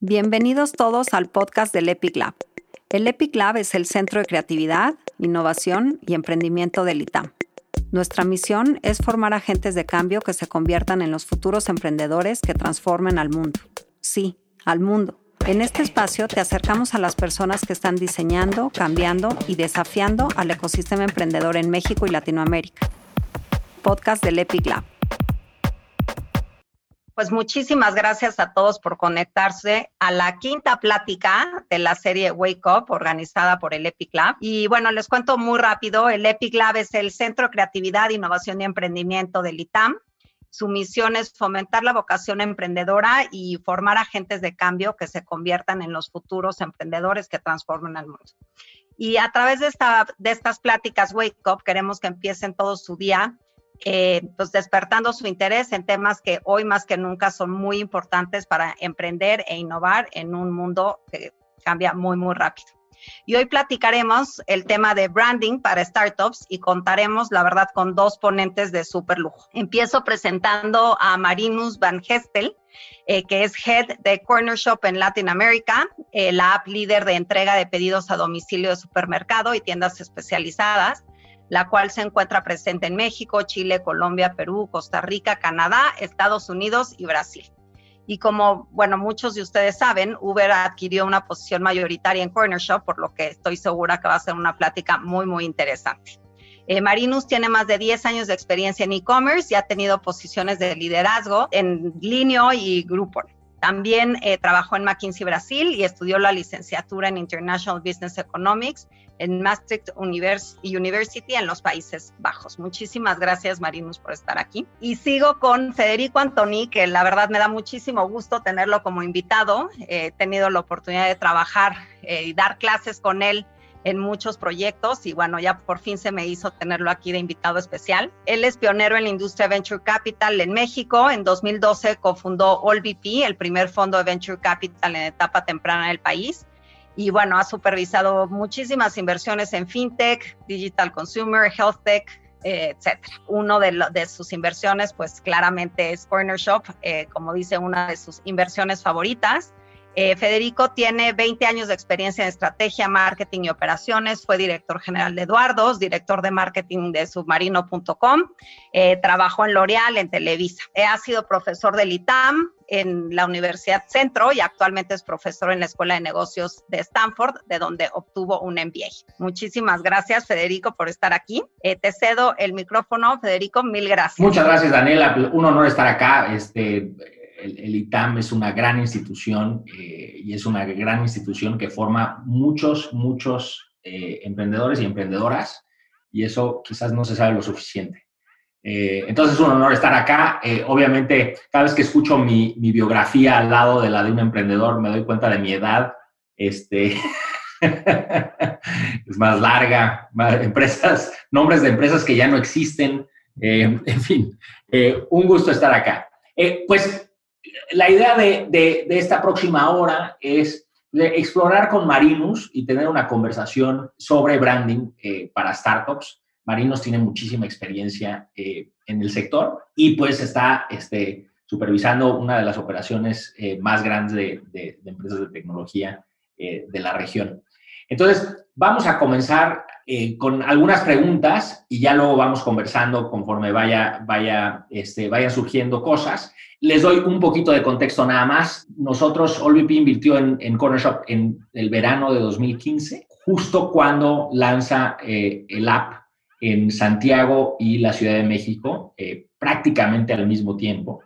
Bienvenidos todos al podcast del Epic Lab. El Epic Lab es el centro de creatividad, innovación y emprendimiento del ITAM. Nuestra misión es formar agentes de cambio que se conviertan en los futuros emprendedores que transformen al mundo. Sí, al mundo. En este espacio te acercamos a las personas que están diseñando, cambiando y desafiando al ecosistema emprendedor en México y Latinoamérica. Podcast del Epic Lab pues muchísimas gracias a todos por conectarse a la quinta plática de la serie Wake Up organizada por el Epic Lab. Y bueno, les cuento muy rápido, el Epic Lab es el Centro de Creatividad, Innovación y Emprendimiento del ITAM. Su misión es fomentar la vocación emprendedora y formar agentes de cambio que se conviertan en los futuros emprendedores que transformen el mundo. Y a través de, esta, de estas pláticas Wake Up queremos que empiecen todo su día eh, pues despertando su interés en temas que hoy más que nunca son muy importantes para emprender e innovar en un mundo que cambia muy, muy rápido. Y hoy platicaremos el tema de branding para startups y contaremos, la verdad, con dos ponentes de súper lujo. Empiezo presentando a Marinus Van Gestel, eh, que es Head de Corner Shop en Latin America, eh, la app líder de entrega de pedidos a domicilio de supermercado y tiendas especializadas la cual se encuentra presente en México, Chile, Colombia, Perú, Costa Rica, Canadá, Estados Unidos y Brasil. Y como, bueno, muchos de ustedes saben, Uber adquirió una posición mayoritaria en Corner Shop, por lo que estoy segura que va a ser una plática muy, muy interesante. Eh, Marinus tiene más de 10 años de experiencia en e-commerce y ha tenido posiciones de liderazgo en Linio y Groupon. También eh, trabajó en McKinsey Brasil y estudió la licenciatura en International Business Economics en Maastricht University en los Países Bajos. Muchísimas gracias, Marinus, por estar aquí. Y sigo con Federico Antoni, que la verdad me da muchísimo gusto tenerlo como invitado. He tenido la oportunidad de trabajar eh, y dar clases con él en muchos proyectos y bueno, ya por fin se me hizo tenerlo aquí de invitado especial. Él es pionero en la industria Venture Capital en México. En 2012 cofundó AllVP, el primer fondo de Venture Capital en etapa temprana del país y bueno, ha supervisado muchísimas inversiones en fintech, digital consumer, health tech, eh, etcétera. Uno de, de, sus inversiones, pues claramente es Corner Shop, eh, como dice, una de sus inversiones favoritas. Eh, Federico tiene 20 años de experiencia en estrategia, marketing y operaciones. Fue director general de Eduardos, director de marketing de submarino.com. Eh, trabajó en L'Oreal, en Televisa. Eh, ha sido profesor del ITAM en la Universidad Centro y actualmente es profesor en la Escuela de Negocios de Stanford, de donde obtuvo un MBA. Muchísimas gracias, Federico, por estar aquí. te cedo el micrófono, Federico. Mil gracias. Muchas gracias, Daniela. Un honor estar acá. Este, el, ITAM es una gran institución eh, y es una gran institución que forma muchos, muchos eh, emprendedores y emprendedoras y eso quizás no se sabe lo suficiente. Eh, entonces es un honor estar acá. obviamente, cada vez que escucho mi, biografía al lado de la de un emprendedor, me doy cuenta de mi edad. Este, es más larga, empresas, nombres de empresas que ya no existen. en fin, un gusto estar acá. pues la idea de, esta próxima hora es explorar con Marinus y tener una conversación sobre branding eh, para startups. Marinus tiene muchísima experiencia eh, en el sector y pues está este, supervisando una de las operaciones eh, más grandes de, empresas de tecnología de la región. Entonces, vamos a comenzar con algunas preguntas y ya luego vamos conversando conforme vaya, vaya, este, vayan surgiendo cosas. Les doy un poquito de contexto nada más. Nosotros, OlVP invirtió en, en Corner Shop en el verano de 2015, justo cuando lanza eh, el app en Santiago y la Ciudad de México, eh, prácticamente al mismo tiempo.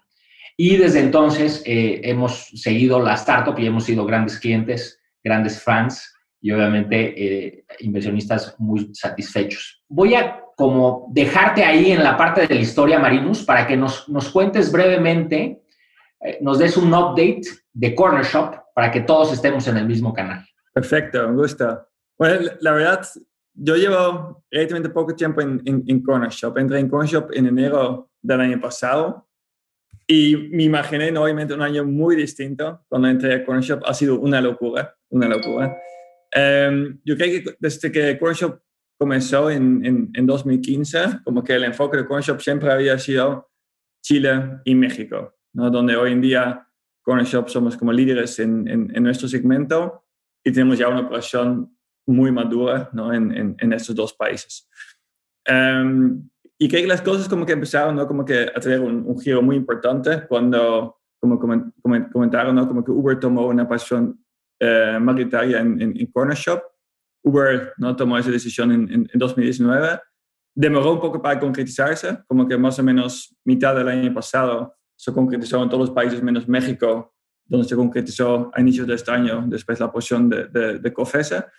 Y desde entonces eh, hemos seguido la startup y hemos sido grandes clientes, grandes fans y obviamente inversionistas muy satisfechos. Voy a como dejarte ahí en la parte de la historia, Marinus, para que nos, nos cuentes brevemente, eh, nos des un update de Corner Shop para que todos estemos en el mismo canal. Perfecto, me gusta. Bueno, la verdad, yo llevo relativamente poco tiempo en, en, Corner Shop. Entré en Corner Shop en enero del año pasado y me imaginé, obviamente, un año muy distinto. Cuando entré a Corner Shop ha sido una locura, una locura. Em, yo creo que desde que Corner Shop comenzó en, en, 2015, como que el enfoque de CoinShop siempre había sido Chile y México, ¿no? donde hoy en día Corner Shop somos como líderes en, en, nuestro segmento y tenemos ya una operación muy madura ¿no? en, en, estos dos países. Um, y creo que las cosas como que empezaron ¿no? como que a tener un, giro muy importante cuando, como comentaron, ¿no? como que Uber tomó una pasión uh, mayoritaria en, Corner Shop. Uber ¿no? tomó esa decisión en, 2019. Demoró un poco para concretizarse, como que más o menos mitad del año pasado se concretizó en todos los países menos México, donde se concretizó a inicios de este año, después la posición de, de, de COFESA.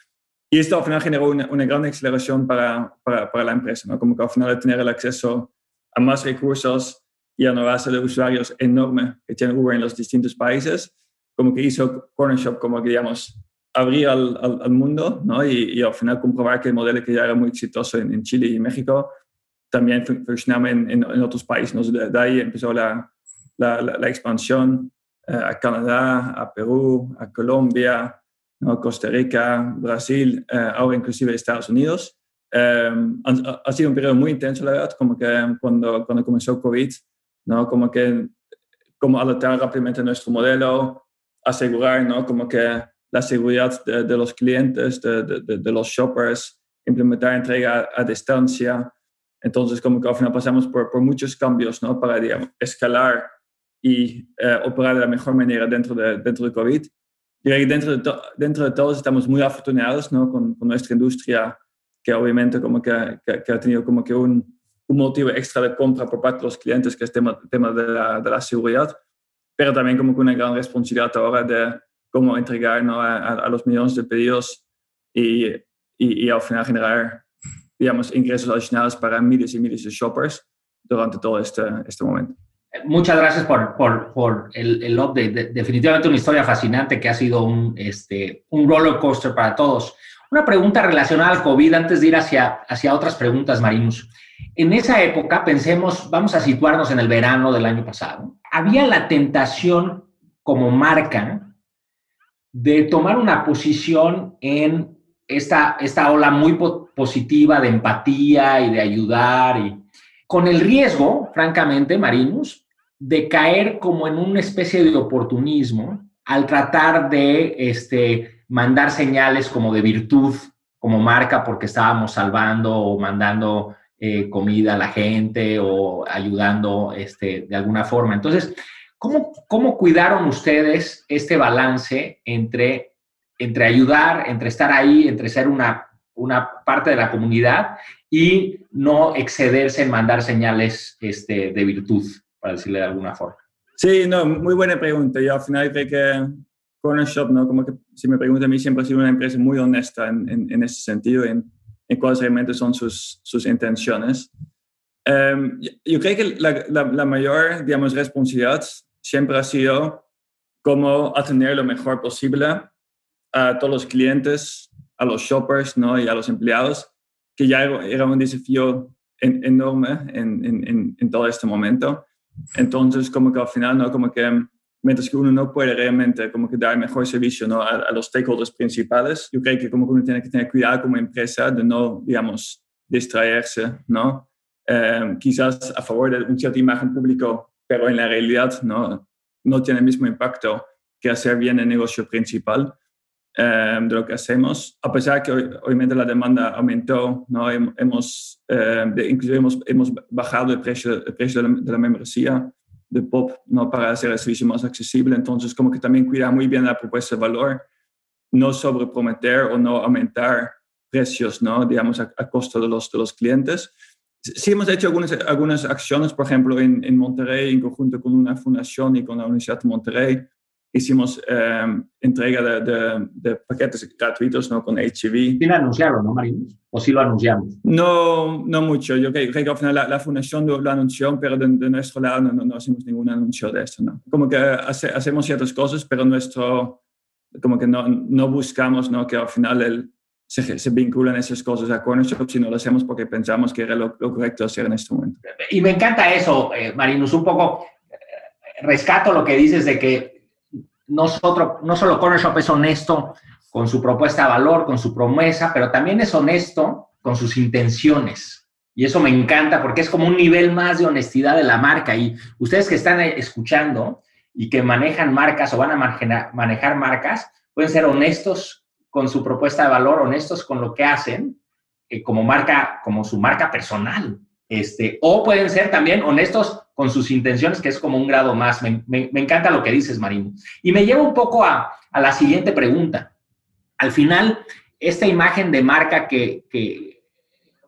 Y esto al final generó una, gran aceleración para, para, para, la empresa, ¿no? como que al final de tener el acceso a más recursos y a una base de usuarios enorme que tiene Uber en los distintos países, como que hizo Corner Shop como que, digamos, abrir al, al, mundo ¿no? y, y, al final comprobar que el modelo que ya era muy exitoso en, en Chile y México también funcionaba en, en, otros países. ¿no? De, ahí empezó la, la, la, expansión eh, a Canadá, a Perú, a Colombia, ¿no? Costa Rica, Brasil, eh, ahora inclusive Estados Unidos. Em, ha, sido un periodo muy intenso, la verdad, como que cuando, cuando comenzó COVID, ¿no? como que como adaptar rápidamente nuestro modelo, asegurar ¿no? como que la seguridad de, de los clientes, de, de, de, los shoppers, implementar entrega a, a, distancia. Entonces, como que al final pasamos por, por muchos cambios ¿no? para digamos, escalar y eh, operar de la mejor manera dentro de, dentro de COVID. Y dentro de, dentro de todos estamos muy afortunados ¿no? con, con, nuestra industria, que obviamente como que, que, ha tenido como que un, un, motivo extra de compra por parte de los clientes, que es el tema, tema de, la, de, la, seguridad, pero también como que una gran responsabilidad ahora de cómo entregar ¿no? a, a, los millones de pedidos y, y, y, al final generar, digamos, ingresos adicionales para miles y miles de shoppers durante todo este, este momento. Muchas gracias por, por, por el, el, update. definitivamente una historia fascinante que ha sido un, este, un roller coaster para todos. Una pregunta relacionada al COVID antes de ir hacia, hacia otras preguntas, Marinus. En esa época, pensemos, vamos a situarnos en el verano del año pasado, había la tentación como marca de tomar una posición en esta, esta ola muy positiva de empatía y de ayudar y con el riesgo, francamente, Marinus, de caer como en una especie de oportunismo al tratar de este, mandar señales como de virtud, como marca, porque estábamos salvando o mandando eh, comida a la gente o ayudando este, de alguna forma. Entonces, ¿cómo, ¿cómo cuidaron ustedes este balance entre, entre ayudar, entre estar ahí, entre ser una, una parte de la comunidad y no excederse en mandar señales este, de virtud? para decirle de alguna forma. Sí, no, muy buena pregunta. Yo al final creo que Corner Shop, ¿no? Como que si me preguntan a mí, siempre ha sido una empresa muy honesta en, en, ese sentido, en, en cuáles realmente son sus, sus intenciones. Um, yo creo que la, la, la, mayor, digamos, responsabilidad siempre ha sido cómo atender lo mejor posible a todos los clientes, a los shoppers, ¿no? Y a los empleados, que ya era un desafío enorme en, en, en, todo este momento. Entonces, como que al final, ¿no? Como que mientras que uno no puede realmente como que dar mejor servicio ¿no? a, los stakeholders principales, yo creo que como que uno tiene que tener cuidado como empresa de no, digamos, distraerse, ¿no? Eh, quizás a favor de un cierta imagen público, pero en la realidad no, no tiene el mismo impacto que hacer bien el negocio principal. Em, de lo que hacemos, a pesar que obviamente la demanda aumentó, ¿no? hemos, eh, inclusive hemos, hemos, bajado el precio, el precio de, la, de, la, membresía de POP ¿no? para hacer el servicio más accesible, entonces como que también cuidar muy bien la propuesta de valor, no sobreprometer o no aumentar precios, ¿no? digamos, a, a costo de los, de los clientes. Sí hemos hecho algunas, algunas acciones, por ejemplo, en, en Monterrey, en conjunto con una fundación y con la Universidad de Monterrey, hicimos eh, entrega de, de, de, paquetes gratuitos ¿no? con HIV. Sí lo anunciaron, ¿no, Marín? ¿O sí lo anunciamos? No, no mucho. Yo creo, que al final la, la fundación lo, lo, anunció, pero de, de nuestro lado no, no, no, hacemos ningún anuncio de esto. ¿no? Como que hace, hacemos ciertas cosas, pero nuestro, como que no, no buscamos ¿no? que al final el, se, se, vinculan esas cosas a Corner Shop, sino lo hacemos porque pensamos que era lo, lo correcto hacer en este momento. Y me encanta eso, eh, Marinus, un poco eh, rescato lo que dices de que nosotros, no solo Corner Shop es honesto con su propuesta de valor, con su promesa, pero también es honesto con sus intenciones. Y eso me encanta porque es como un nivel más de honestidad de la marca. Y ustedes que están escuchando, y que manejan marcas o van a manejar marcas, pueden ser honestos con su propuesta de valor, honestos con lo que hacen, eh, como marca, como su marca personal. Este, o pueden ser también honestos con sus intenciones, que es como un grado más. Me, encanta lo que dices, Marino. Y me lleva un poco a, la siguiente pregunta. Al final, esta imagen de marca que, que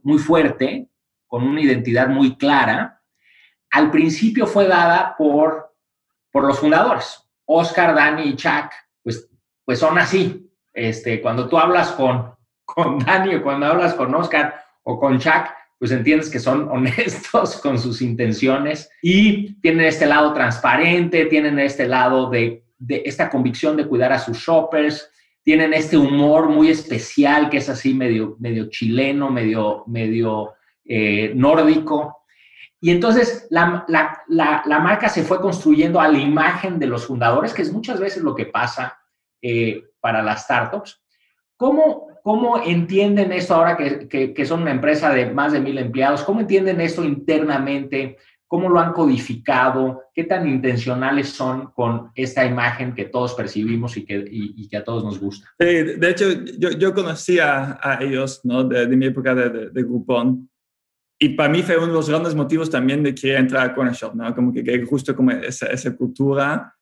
muy fuerte, con una identidad muy clara, al principio fue dada por, por los fundadores. Oscar, Dani y Chuck, pues, pues son así. Este, cuando tú hablas con, con Dani o cuando hablas con Oscar o con Chuck, pues entiendes que son honestos con sus intenciones y tienen este lado transparente, tienen este lado de, de, esta convicción de cuidar a sus shoppers, tienen este humor muy especial que es así medio, medio chileno, medio, medio eh, nórdico. Y entonces la, la, la, la, marca se fue construyendo a la imagen de los fundadores, que es muchas veces lo que pasa eh, para las startups. ¿Cómo, ¿Cómo entienden esto ahora que, que, son una empresa de más de mil empleados? ¿Cómo entienden esto internamente? ¿Cómo lo han codificado? ¿Qué tan intencionales son con esta imagen que todos percibimos y que, y, que a todos nos gusta? Sí, de hecho, yo, yo conocía a ellos ¿no? de, mi época de, de, Groupon. Y para mí fue uno de los grandes motivos también de que entrar a Corner Shop, ¿no? Como que, que justo como esa, esa cultura,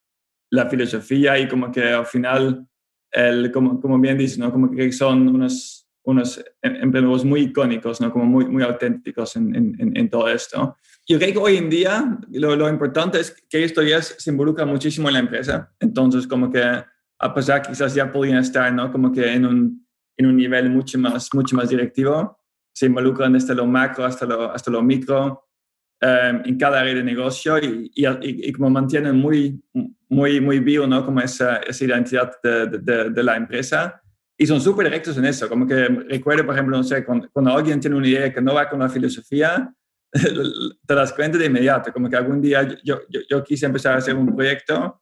la filosofía y como que al final el, como, como bien dices, ¿no? Como que son unos, unos em, emprendedores muy icónicos, ¿no? Como muy, muy auténticos en, en, en todo esto. Yo creo que hoy en día lo, lo, importante es que esto ya se involucra muchísimo en la empresa. Entonces, como que a pesar quizás ya podrían estar, ¿no? Como que en un, en un nivel mucho más, mucho más directivo, se involucran desde lo macro hasta lo, hasta lo micro Em, en cada área de negocio y, y, y, como mantienen muy, muy, muy vivo, ¿no? Como esa, esa identidad de, de, de, la empresa. Y son súper directos en eso. Como que recuerdo, por ejemplo, no sé, cuando, cuando, alguien tiene una idea que no va con la filosofía, te das cuenta de inmediato. Como que algún día yo, yo, yo quise empezar a hacer un proyecto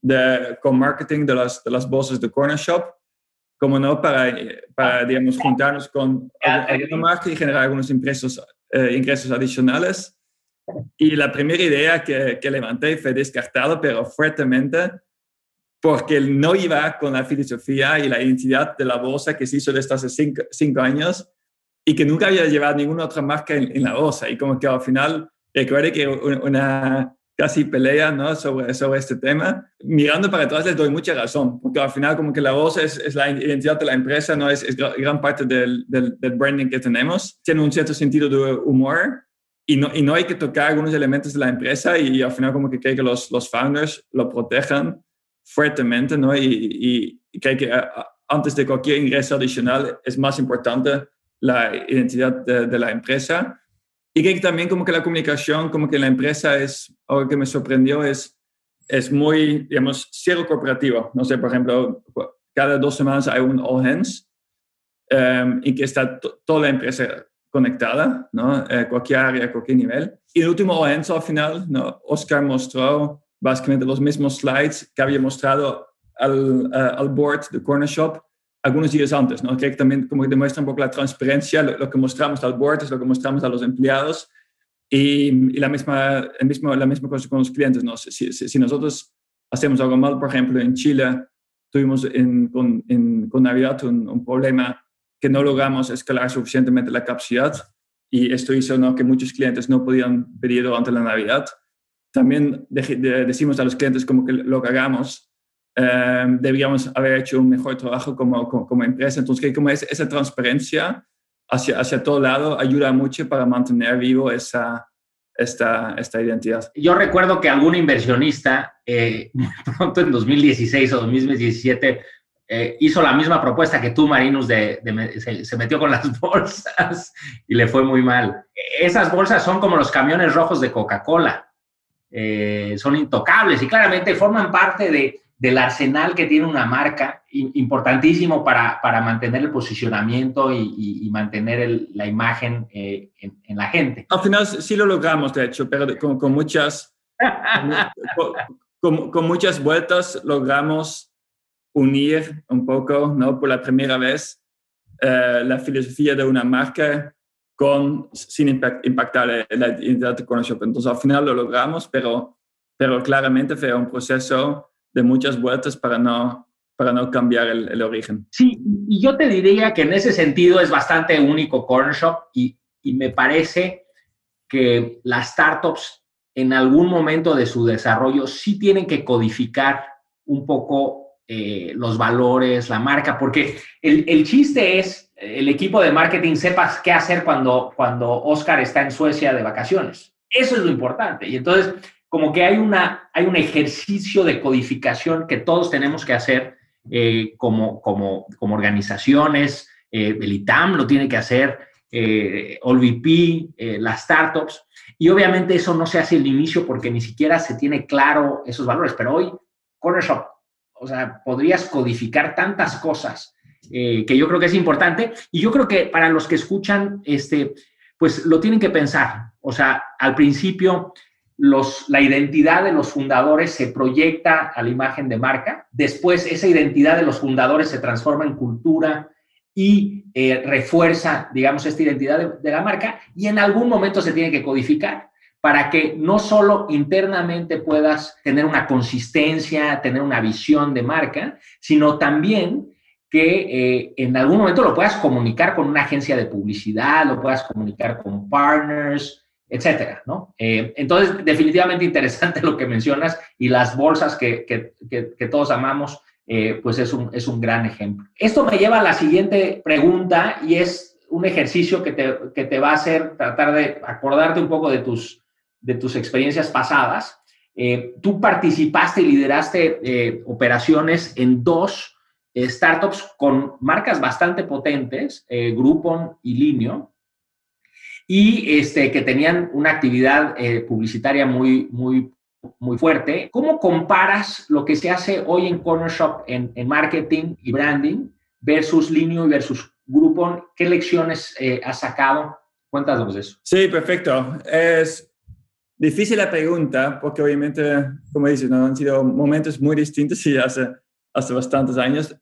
de, con marketing de las, de las bolsas de Corner Shop como no, para, para digamos, juntarnos con alguna marca y generar algunos ingresos, eh, ingresos adicionales. Y la primera idea que, que levanté fue descartada, pero fuertemente, porque no iba con la filosofía y la identidad de la bolsa que se hizo desde hace cinco, cinco años y que nunca había llevado ninguna otra marca en, la bolsa. Y como que al final, recuerdo que una casi pelea ¿no? sobre, sobre este tema. Mirando para atrás les doy mucha razón, porque al final como que la bolsa es, es la identidad de la empresa, ¿no? es, es gran parte del, del, del branding que tenemos. Tiene un cierto sentido de humor y no, y no hay que tocar algunos elementos de la empresa y, al final como que creo que los, los founders lo protejan fuertemente, ¿no? Y, y, creo que antes de cualquier ingreso adicional es más importante la identidad de, de, la empresa. Y creo que también como que la comunicación, como que la empresa es, algo que me sorprendió, es, es muy, digamos, cero corporativo. No sé, por ejemplo, cada dos semanas hay un all hands um, en que está toda la empresa conectada, ¿no? Eh, cualquier área, cualquier nivel. Y el último evento al final, ¿no? Oscar mostró básicamente los mismos slides que había mostrado al, uh, al board de Corner Shop algunos días antes, ¿no? Que también como que demuestra un poco la transparencia, lo, que mostramos al board es lo que mostramos a los empleados y, y la, misma, el mismo, la misma cosa con los clientes, ¿no? Si, si, si, nosotros hacemos algo mal, por ejemplo, en Chile tuvimos en, con, en, con Navidad un, un problema que no logramos escalar suficientemente la capacidad y esto hizo ¿no? que muchos clientes no podían pedir durante la Navidad. También decimos a los clientes como que lo que hagamos, eh, deberíamos haber hecho un mejor trabajo como, como, empresa. Entonces, que como es, esa transparencia hacia, hacia todo lado ayuda mucho para mantener vivo esa, esta, esta identidad. Yo recuerdo que algún inversionista, eh, pronto en 2016 o 2017, eh, hizo la misma propuesta que tú, Marinus, de, se, metió con las bolsas y le fue muy mal. Esas bolsas son como los camiones rojos de Coca-Cola. Eh, son intocables y claramente forman parte de, del arsenal que tiene una marca, importantísimo para, para mantener el posicionamiento y, mantener la imagen eh, en, la gente. Al final sí lo logramos, de hecho, pero con, con muchas, con, con muchas vueltas logramos unir un poco, ¿no? Por la primera vez, eh, la filosofía de una marca con, sin impactar la identidad de Corner Shop. Entonces, al final lo logramos, pero pero claramente fue un proceso de muchas vueltas para no, para no cambiar el, origen. Sí, y yo te diría que en ese sentido es bastante único Corner Shop y, y me parece que las startups en algún momento de su desarrollo sí tienen que codificar un poco eh, los valores, la marca, porque el, el, chiste es el equipo de marketing sepas qué hacer cuando, cuando Oscar está en Suecia de vacaciones. Eso es lo importante. Y entonces, como que hay, una, hay un ejercicio de codificación que todos tenemos que hacer eh, como, como, como organizaciones. Eh, el ITAM lo tiene que hacer, eh, OLVP, eh, las startups. Y obviamente eso no se hace al inicio porque ni siquiera se tiene claro esos valores. Pero hoy, Corner Shop, o sea, podrías codificar tantas cosas eh, que yo creo que es importante. Y yo creo que para los que escuchan, este, pues lo tienen que pensar. O sea, al principio, la identidad de los fundadores se proyecta a la imagen de marca. Después, esa identidad de los fundadores se transforma en cultura, y eh, refuerza, digamos, esta identidad de, la marca y en algún momento se tiene que codificar para que no solo internamente puedas tener una consistencia, tener una visión de marca, sino también que eh, en algún momento lo puedas comunicar con una agencia de publicidad, lo puedas comunicar con partners, etcétera, ¿no? Eh, entonces, definitivamente interesante lo que mencionas y las bolsas que, que, que todos amamos eh, pues es un, es un gran ejemplo. Esto me lleva a la siguiente pregunta y es un ejercicio que te, que te va a hacer tratar de acordarte un poco de tus, de tus experiencias pasadas. Eh, tú participaste y lideraste eh, operaciones en dos startups con marcas bastante potentes, Groupon y Linio, y este, que tenían una actividad publicitaria muy, muy muy fuerte. ¿Cómo comparas lo que se hace hoy en Corner Shop en, marketing y branding versus Linio y versus Groupon? ¿Qué lecciones eh, has sacado? Cuéntanos eso. Sí, perfecto. Es difícil la pregunta porque obviamente, como dices, ¿no? han sido momentos muy distintos y hace, hace bastantes años.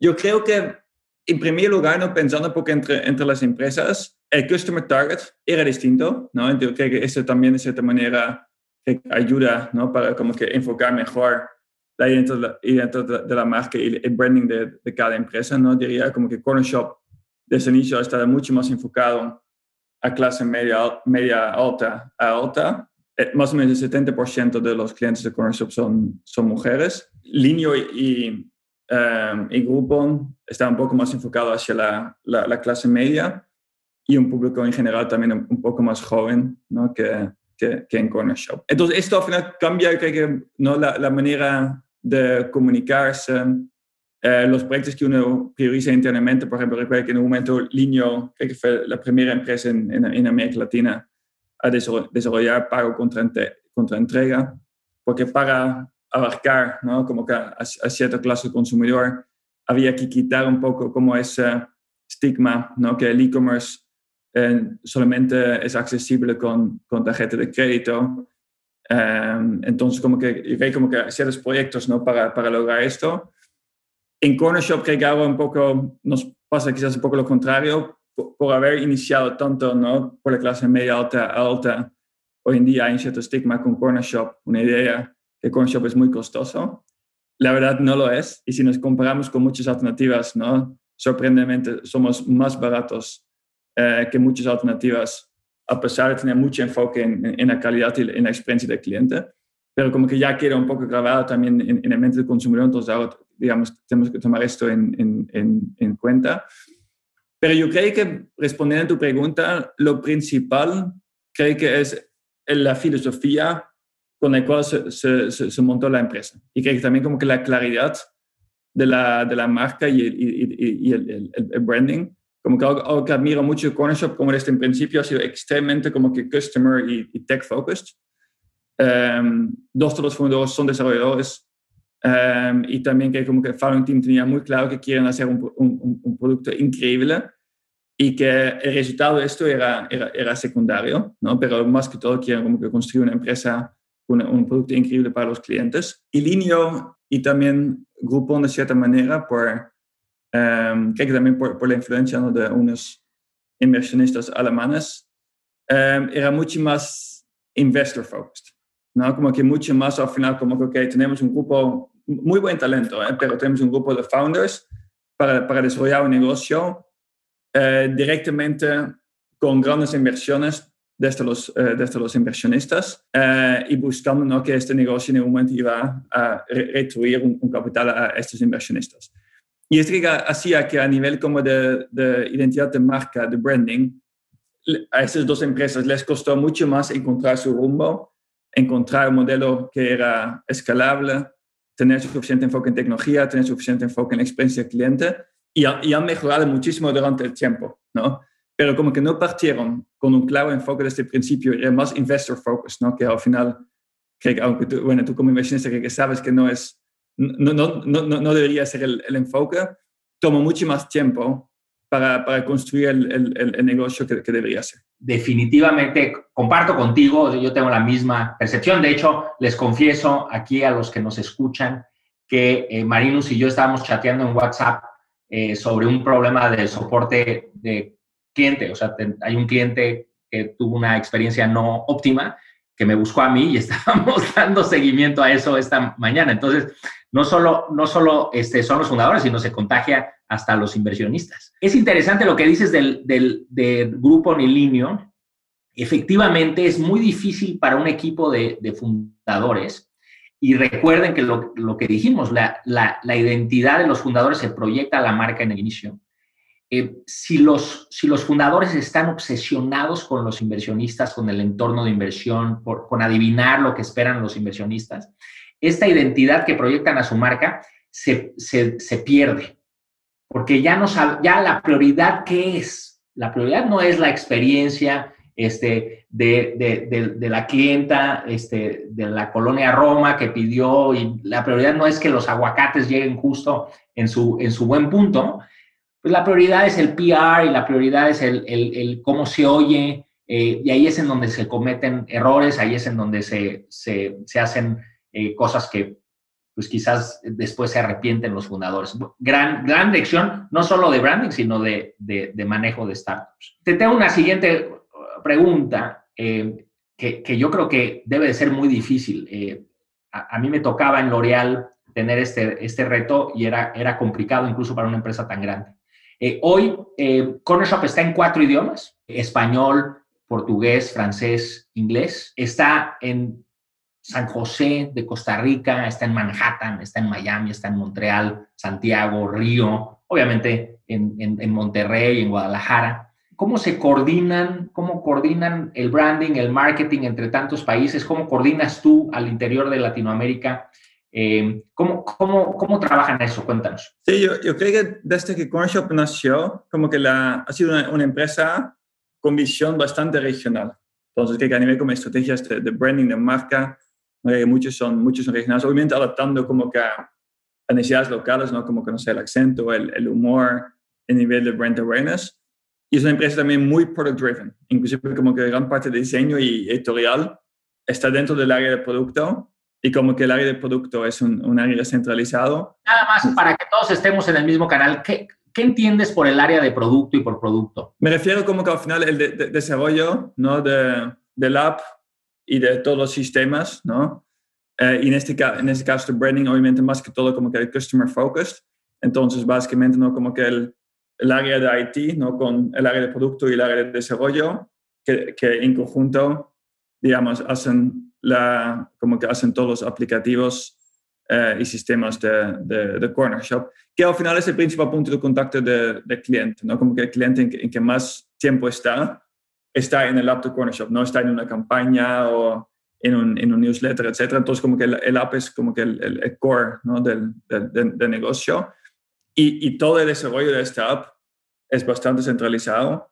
Yo creo que, en primer lugar, ¿no? pensando porque entre, entre las empresas, el customer target era distinto, ¿no? Yo creo que eso también de cierta manera ayuda ¿no? para como que enfocar mejor la identidad, de la marca y el branding de, de, cada empresa, ¿no? Diría como que Corner Shop desde el inicio ha estado mucho más enfocado a clase media, media alta a alta. Eh, más o menos el 70% de los clientes de Corner Shop son, son mujeres. Linio y, um, y Groupon está un poco más enfocado hacia la, la, la, clase media y un público en general también un, un poco más joven, ¿no? Que, que, en Corner Shop. Entonces, esto al final cambia creo que, ¿no? la, la manera de comunicarse, eh, los proyectos que uno prioriza internamente. Por ejemplo, recuerdo que en un momento Linio, creo que fue la primera empresa en, en, América Latina a desarrollar pago contra, contra entrega, porque para abarcar ¿no? como que a, a, cierta clase de consumidor había que quitar un poco como ese estigma ¿no? que el e-commerce solamente es accesible con, con tarjeta de crédito. Em, entonces, como que hay como que ciertos proyectos ¿no? para, para lograr esto. En Corner Shop creo que un poco, nos pasa quizás un poco lo contrario, por, haber iniciado tanto ¿no? por la clase media alta alta, hoy en día hay un cierto estigma con Corner Shop, una idea que Corner Shop es muy costoso. La verdad no lo es, y si nos comparamos con muchas alternativas, ¿no? sorprendentemente somos más baratos eh, que muchas alternativas, a pesar de tener mucho enfoque en, la calidad y en la experiencia del cliente, pero como que ya queda un poco grabado también en, en el mente del consumidor, entonces ahora, digamos, tenemos que tomar esto en, en, cuenta. Pero yo creo que respondiendo a tu pregunta, lo principal creo que es la filosofía con la cual se, se, se, montó la empresa. Y creo que también como que la claridad de la, de la marca y, y, y el, el, branding como que algo, que admiro mucho Corner Shop, como este en principio ha sido extremadamente como que customer y, tech focused. Um, dos de los fundadores son desarrolladores um, y también que como que el founding team tenía muy claro que quieren hacer un, un, un, producto increíble y que el resultado de esto era, era, era, secundario, ¿no? pero más que todo quieren como que construir una empresa con un producto increíble para los clientes. Y Linio y también Groupon de cierta manera por Um, kijk también por, por la influencia ¿no? de unos inversionistas alemanes, um, era mucho más investor focused. ¿no? Como que mucho más al final, como que okay, tenemos un grupo, muy buen talento, ¿eh? pero tenemos un grupo de founders para, para desarrollar un negocio eh, directamente con grandes inversiones desde los, eh, desde los inversionistas eh, y buscando ¿no? que este negocio en un momento iba a retribuir un, un, capital a estos inversionistas. Y esto hacía que a nivel como de, de, identidad de marca, de branding, a estas dos empresas les costó mucho más encontrar su rumbo, encontrar un modelo que era escalable, tener suficiente enfoque en tecnología, tener suficiente enfoque en la experiencia del cliente y, y han mejorado muchísimo durante el tiempo, ¿no? pero como que no partieron con un claro enfoque desde el principio, era más investor focus, ¿no? Que al final, que aunque tú, bueno, tú como inversionista que, sabes que no es, no, no, no, no debería ser el, el, enfoque, toma mucho más tiempo para, para construir el, el, el negocio que, que, debería ser. Definitivamente, comparto contigo, yo tengo la misma percepción. De hecho, les confieso aquí a los que nos escuchan que eh, Marinus y yo estábamos chateando en WhatsApp eh, sobre un problema de soporte de cliente, o sea, hay un cliente que tuvo una experiencia no óptima que me buscó a mí y estábamos dando seguimiento a eso esta mañana. Entonces, no solo, no solo este, son los fundadores, sino se contagia hasta los inversionistas. Es interesante lo que dices del, del, grupo Nilinio. Efectivamente, es muy difícil para un equipo de fundadores. Y recuerden que lo, lo que dijimos, la, la, la, identidad de los fundadores se proyecta a la marca en el inicio. Eh, si, los, si los fundadores están obsesionados con los inversionistas, con el entorno de inversión, por, con adivinar lo que esperan los inversionistas, esta identidad que proyectan a su marca se, se, se pierde, porque ya, no ya la prioridad, ¿qué es? La prioridad no es la experiencia este, de, de, de, la clienta este, de la colonia Roma que pidió y la prioridad no es que los aguacates lleguen justo en su, en su buen punto, pues la prioridad es el PR y la prioridad es el, el, el cómo se oye, eh, y ahí es en donde se cometen errores, ahí es en donde se, se, se hacen eh, cosas que pues quizás después se arrepienten los fundadores. Gran, gran lección, no solo de branding, sino de, de, de manejo de startups. Te tengo una siguiente pregunta eh, que, yo creo que debe de ser muy difícil. Eh, a, mí me tocaba en L'Oreal tener este, este reto y era, era complicado incluso para una empresa tan grande. Eh, hoy, Corner Shop está en cuatro idiomas, español, portugués, francés, inglés. Está en San José de Costa Rica, está en Manhattan, está en Miami, está en Montreal, Santiago, Río, obviamente en, en, en Monterrey, en Guadalajara. ¿Cómo se coordinan, cómo coordinan el branding, el marketing entre tantos países? ¿Cómo coordinas tú al interior de Latinoamérica? Eh, ¿cómo, cómo, ¿Cómo trabajan eso? Cuéntanos. Sí, yo, yo creo que desde que Corner Shop nació, como que la, ha sido una, una empresa con visión bastante regional. Entonces, creo que a nivel como estrategias de, de branding, de marca, eh, muchos, son, muchos son regionales, obviamente adaptando como que a, necesidades locales, ¿no? Como sé, el acento, el, el humor, el nivel de brand awareness. Y es una empresa también muy product driven, inclusive como que gran parte de diseño y editorial está dentro del área de producto y como que el área de producto es un, un, área centralizado. Nada más para que todos estemos en el mismo canal, ¿qué, ¿qué, entiendes por el área de producto y por producto? Me refiero como que al final el de, de, desarrollo ¿no? de, del app y de todos los sistemas, ¿no? Eh, y en este, en este caso de branding, obviamente más que todo como que el customer focused. Entonces, básicamente, ¿no? Como que el, el área de IT, ¿no? Con el área de producto y el área de desarrollo, que, que en conjunto, digamos, hacen la, como que hacen todos los aplicativos eh, y sistemas de, de, de, Corner Shop, que al final es el principal punto de contacto del de cliente, ¿no? Como que el cliente en que, en que, más tiempo está, está en el app de Corner Shop, no está en una campaña o en un, en un newsletter, etc. Entonces, como que el, el app es como que el, el, core ¿no? del, del, del, negocio. Y, todo el desarrollo de esta app es bastante centralizado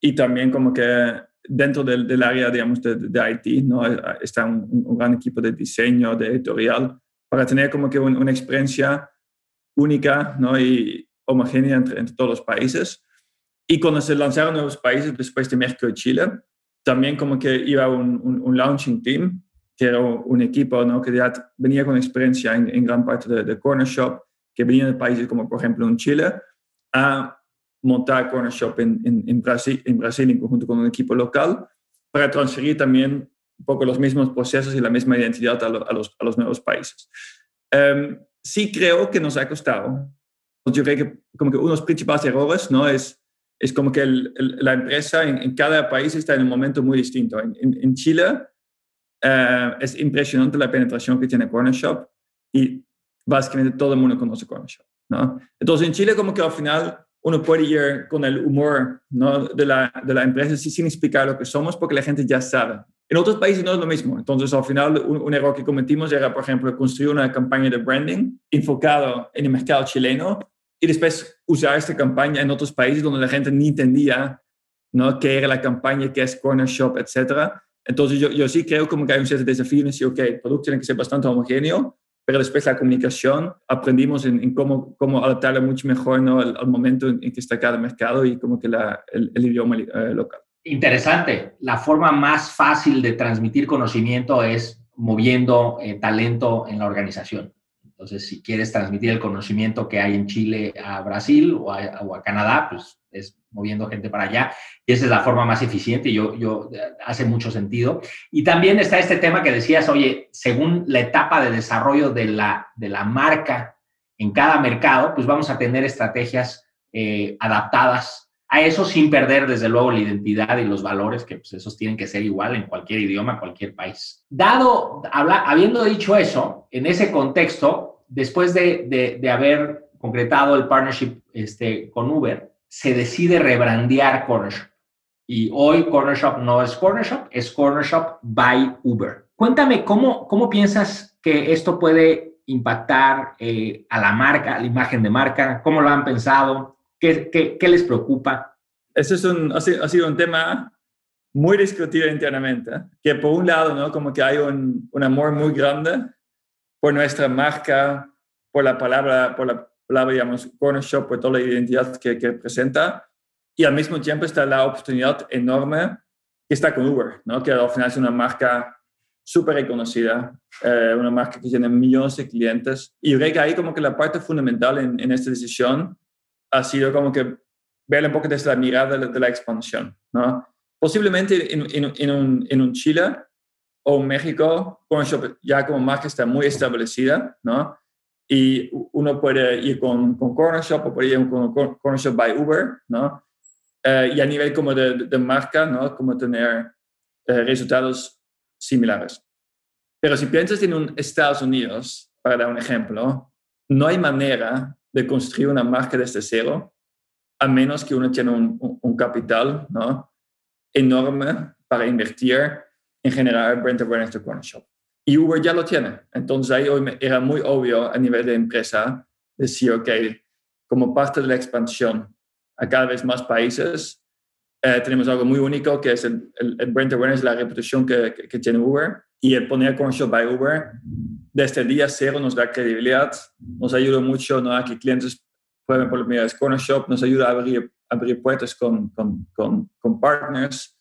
y también como que dentro del, área, digamos, de, de, IT, ¿no? Está un, gran equipo de diseño, de editorial, para tener como que un, una experiencia única, ¿no? Y homogénea entre, todos los países. Y cuando se lanzaron nuevos países después de México y Chile, también como que iba un, un launching team, que era un equipo, ¿no? Que ya venía con experiencia en, en gran parte de, de, Corner Shop, que venía de países como, por ejemplo, en Chile, a montar Corner Shop en, Brasil, en Brasil en conjunto con un equipo local para transferir también un poco los mismos procesos y la misma identidad a, los, nuevos países. Em, sí creo que nos ha costado. Yo creo que como que uno de los principales errores ¿no? es, es como que la empresa en, cada país está en un momento muy distinto. En, en, Chile eh, es impresionante la penetración que tiene Corner Shop y básicamente todo el mundo conoce Corner Shop. ¿no? Entonces en Chile como que al final uno puede ir con el humor ¿no? de, la, de la empresa sin explicar lo que somos porque la gente ya sabe. En otros países no es lo mismo. Entonces, al final, un, error que cometimos era, por ejemplo, construir una campaña de branding enfocado en el mercado chileno y después usar esta campaña en otros países donde la gente ni entendía ¿no? qué era la campaña, qué es Corner Shop, etc. Entonces, yo, yo sí creo como que hay un cierto desafío en decir, ok, el producto tiene que ser bastante homogéneo, pero después la comunicación aprendimos en, cómo, cómo adaptarla mucho mejor ¿no? al, momento en, que está cada mercado y como que la, el, idioma eh, local. Interesante. La forma más fácil de transmitir conocimiento es moviendo eh, talento en la organización. Entonces, si quieres transmitir el conocimiento que hay en Chile a Brasil o a, Canadá, pues es moviendo gente para allá. Y esa es la forma más eficiente y yo, yo, hace mucho sentido. Y también está este tema que decías, oye, según la etapa de desarrollo de la, de la marca en cada mercado, pues vamos a tener estrategias eh, adaptadas a eso sin perder desde luego la identidad y los valores que pues, esos tienen que ser igual en cualquier idioma, cualquier país. Dado, habla, habiendo dicho eso, en ese contexto, después de, de, haber concretado el partnership este, con Uber, se decide rebrandear Corner Shop. Y hoy Corner Shop no es Corner Shop, es Corner Shop by Uber. Cuéntame, ¿cómo, cómo piensas que esto puede impactar eh, a la marca, a la imagen de marca? ¿Cómo lo han pensado? ¿Qué, les preocupa? Ese es un, ha sido un tema muy discutido internamente, que por un lado, ¿no? Como que hay un, un, amor muy grande por nuestra marca, por la palabra, por la palabra, digamos, Corner Shop, por toda la identidad que, que presenta, y al mismo tiempo está la oportunidad enorme que está con Uber, ¿no? Que al final es una marca súper reconocida, eh, una marca que tiene millones de clientes, y yo creo que ahí como que la parte fundamental en, en esta decisión ha sido como que ver un poco desde la mirada de la, expansión, ¿no? Posiblemente en, en, un, en, un, Chile o en México, ya como marca está muy establecida, ¿no? Y uno puede ir con, con Corner Shop o puede ir con, Corner Shop by Uber, ¿no? Eh, y a nivel como de, de, marca, ¿no? Como tener eh, resultados similares. Pero si piensas en un Estados Unidos, para dar un ejemplo, no hay manera de construir una marca desde cero, a menos que uno tenga un, capital ¿no? enorme para invertir en generar brand awareness de Corner Shop. Y Uber ya lo tiene. Entonces ahí era muy obvio a nivel de empresa decir, ok, como parte de la expansión a cada vez más países, eh, tenemos algo muy único que es el, el, brand awareness, la reputación que, que, tiene Uber y el poner Shop by Uber desde el día cero nos da credibilidad, nos ayuda mucho ¿no? a que clientes prueben por primera vez Corner Shop, nos ayuda a abrir, abrir puertas con, con, con, partners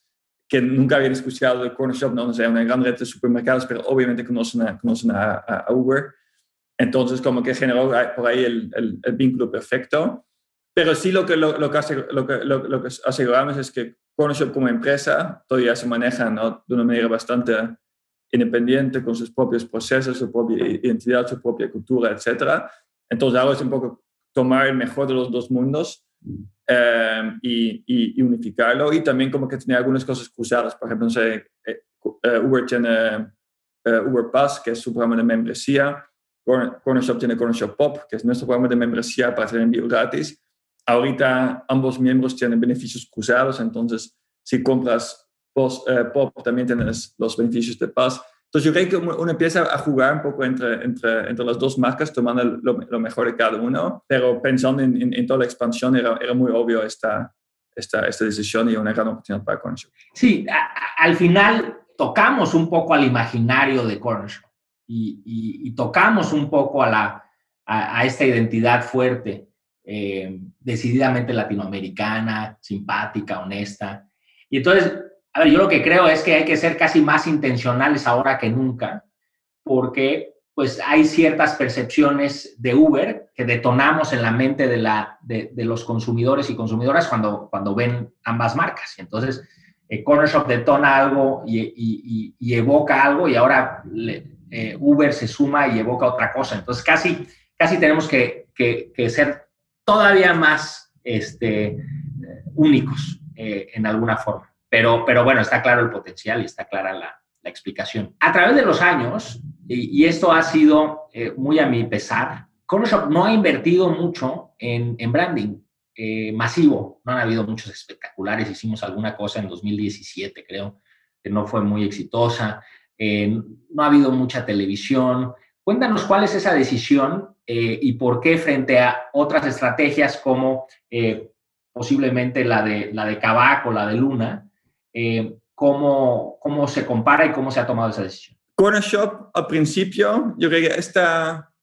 que nunca habían escuchado de Corner Shop, no, no sé, una gran red de supermercados, pero obviamente conocen a, conocen a, Uber. Entonces, como que generó por ahí el, el, vínculo perfecto. Pero sí lo que, lo, lo que, hace, lo que, lo, que aseguramos es que Corner Shop como empresa todavía se maneja ¿no? de una manera bastante independiente con sus propios procesos, su propia identidad, su propia cultura, etc. Entonces, ahora es un poco tomar el mejor de los dos mundos eh, y, unificarlo y también como que tener algunas cosas cruzadas. Por ejemplo, no sé, eh, eh, Uber tiene Uber Pass, que es su programa de membresía. Corner Shop tiene Corner Shop Pop, que es nuestro programa de membresía para hacer envío gratis. Ahorita ambos miembros tienen beneficios cruzados, entonces si compras eh, pop también tienes los beneficios de paz. Entonces yo creo que uno empieza a jugar un poco entre, entre, entre las dos marcas, tomando lo, mejor de cada uno, pero pensando en, en, toda la expansión era, era, muy obvio esta, esta, esta decisión y una gran oportunidad para Corner Sí, al final tocamos un poco al imaginario de Corner y, y, tocamos un poco a, la, a, esta identidad fuerte, eh, decididamente latinoamericana, simpática, honesta. Y entonces a ver, yo lo que creo es que hay que ser casi más intencionales ahora que nunca, porque pues hay ciertas percepciones de Uber que detonamos en la mente de, la, de, los consumidores y consumidoras cuando, cuando ven ambas marcas. Y entonces, eh, Corner Shop detona algo y, evoca algo y ahora eh, Uber se suma y evoca otra cosa. Entonces casi, casi tenemos que, ser todavía más este, únicos en alguna forma. Pero, pero bueno, está claro el potencial y está clara la, explicación. A través de los años, y, esto ha sido muy a mi pesar, Corner Shop no ha invertido mucho en, branding. Eh, masivo. No han habido muchos espectaculares. Hicimos alguna cosa en 2017, creo, que no fue muy exitosa. Eh, no ha habido mucha televisión. Cuéntanos cuál es esa decisión eh, y por qué frente a otras estrategias como posiblemente la de, la de Kavak o la de Luna, cómo, cómo se compara y cómo se ha tomado esa decisión. Corner Shop, al principio, yo creo que esta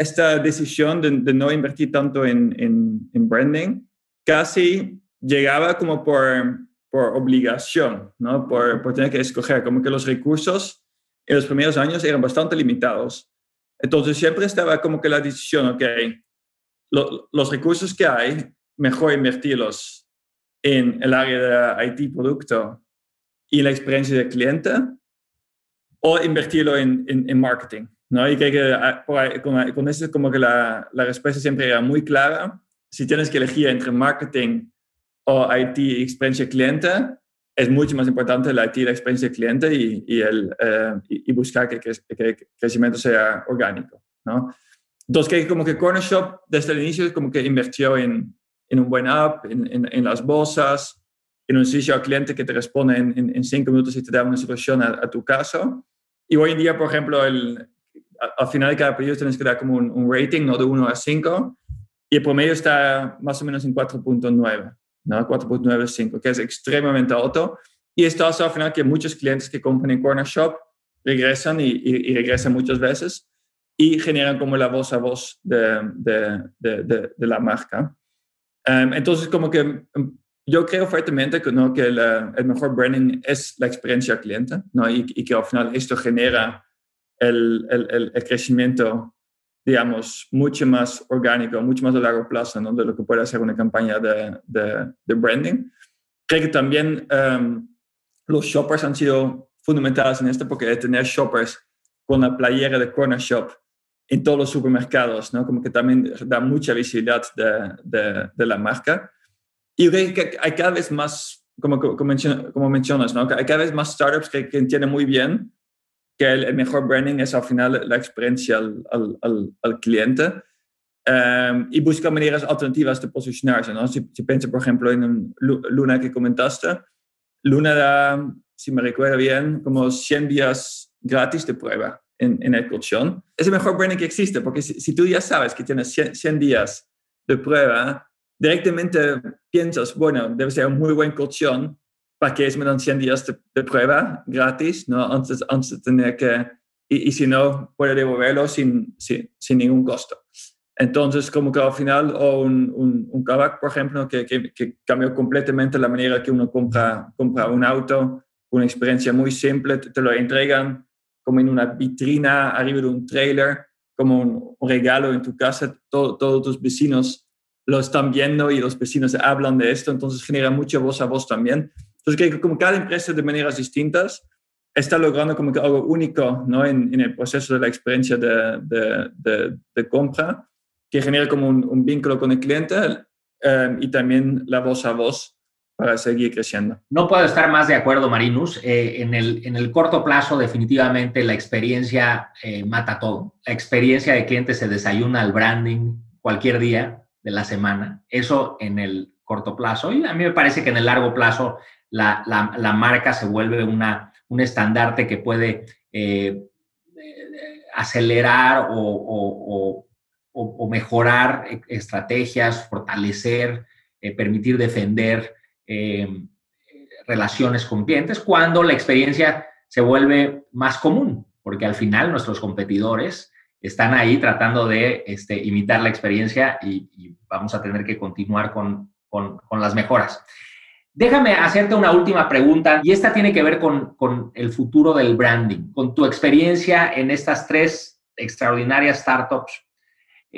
esta decisión de, no invertir tanto en, en, branding casi llegaba como por, por obligación, ¿no? Por, por, tener que escoger, como que los recursos en los primeros años eran bastante limitados. Entonces siempre estaba como que la decisión, ok, los recursos que hay, mejor invertirlos en el área de IT producto y la experiencia del cliente o invertirlo en, en, en marketing. ¿no? Y creo que ah, con, con eso es como que la, la, respuesta siempre era muy clara. Si tienes que elegir entre marketing o IT y experiencia cliente, es mucho más importante la IT y la experiencia cliente y, y el, eh, y, buscar que, que, el crecimiento sea orgánico, ¿no? Entonces, que como que Corner Shop desde el inicio como que invirtió en, en un buen app, en, en, las bolsas, en un servicio al cliente que te responde en, en, cinco minutos y te da una solución a, a, tu caso. Y hoy en día, por ejemplo, el, al final de cada pedido tienes que dar como un, rating, ¿no? De 1 a 5, y el promedio está más o menos en 4.9, ¿no? 4.95, que es extremadamente alto. Y esto hace al final que muchos clientes que compran en Corner Shop regresan y, regresan muchas veces y generan como la voz a voz de, de, de, de la marca. Em, entonces, como que em, yo creo fuertemente que, ¿no? que el mejor branding es la experiencia al cliente ¿no? y, y que al final esto genera el, el, el, crecimiento, digamos, mucho más orgánico, mucho más a largo plazo ¿no? de lo que puede hacer una campaña de, de, de branding. Creo que también um, los shoppers han sido fundamentales en esto porque tener shoppers con la playera de Corner Shop en todos los supermercados, ¿no? Como que también da mucha visibilidad de, de, de la marca. Y creo que hay cada vez más, como, como, mencionas, ¿no? Hay cada vez más startups que, que entienden muy bien que el, mejor branding es al final la experiencia al, al, al, cliente um, y busca maneras alternativas de posicionarse. ¿no? Si, si por ejemplo, en Luna que comentaste, Luna da, si me recuerdo bien, como 100 días gratis de prueba en, en el colchón. Es el mejor branding que existe, porque si, si tú ya sabes que tienes 100, 100 días de prueba, directamente piensas, bueno, debe ser un muy buen colchón, para que me dan 100 días de, prueba gratis, ¿no? Antes, antes de tener que, y, y si no, puede devolverlo sin, sin, sin, ningún costo. Entonces, como que al final, o un, un, un Kavak, por ejemplo, que, que, que, cambió completamente la manera que uno compra, compra un auto, una experiencia muy simple, te, lo entregan como en una vitrina arriba de un trailer, como un, un regalo en tu casa, todo, todos tus vecinos lo están viendo y los vecinos hablan de esto, entonces genera mucha voz a voz también. Entonces, que como cada empresa de maneras distintas está logrando como que algo único ¿no? en, en el proceso de la experiencia de, de, de, compra, que genera como un, vínculo con el cliente eh, y también la voz a voz para seguir creciendo. No puedo estar más de acuerdo, Marinus. Eh, en, el, en el corto plazo, definitivamente la experiencia eh, mata todo. La experiencia de cliente se desayuna al branding cualquier día de la semana. Eso en el corto plazo. Y a mí me parece que en el largo plazo la, la, marca se vuelve una, un estandarte que puede eh, acelerar o, o, mejorar estrategias, fortalecer, permitir defender eh, relaciones con clientes cuando la experiencia se vuelve más común, porque al final nuestros competidores están ahí tratando de este, imitar la experiencia y, vamos a tener que continuar con, con, con las mejoras. Déjame hacerte una última pregunta y esta tiene que ver con, con, el futuro del branding, con tu experiencia en estas tres extraordinarias startups.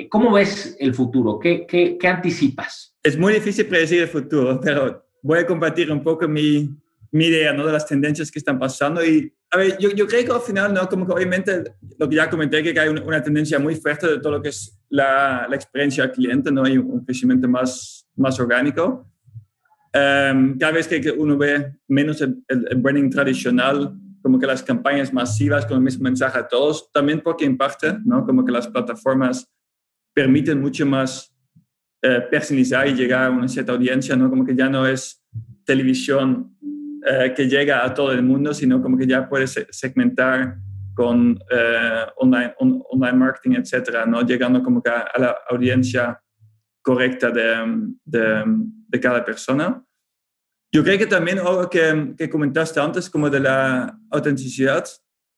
¿Cómo ves el futuro? ¿Qué, qué, anticipas? Es muy difícil predecir el futuro, pero voy a compartir un poco mi, mi idea, ¿no? De las tendencias que están pasando. Y, a ver, yo, yo creo que al final, ¿no? Como que obviamente, lo que ya comenté, que hay una, tendencia muy fuerte de todo lo que es la, la experiencia al cliente, ¿no? Hay un crecimiento más, más orgánico. Um, cada vez que uno ve menos el, el, branding tradicional, como que las campañas masivas con el mismo mensaje a todos, también porque en parte, ¿no? Como que las plataformas permiten mucho más eh, personalizar y llegar a una cierta audiencia, ¿no? Como que ya no es televisión eh, que llega a todo el mundo, sino como que ya puedes segmentar con eh, online, online marketing, etcétera, ¿no? Llegando como que a, la audiencia correcta de, de, de, cada persona. Yo creo que también algo que, que, comentaste antes, como de la autenticidad,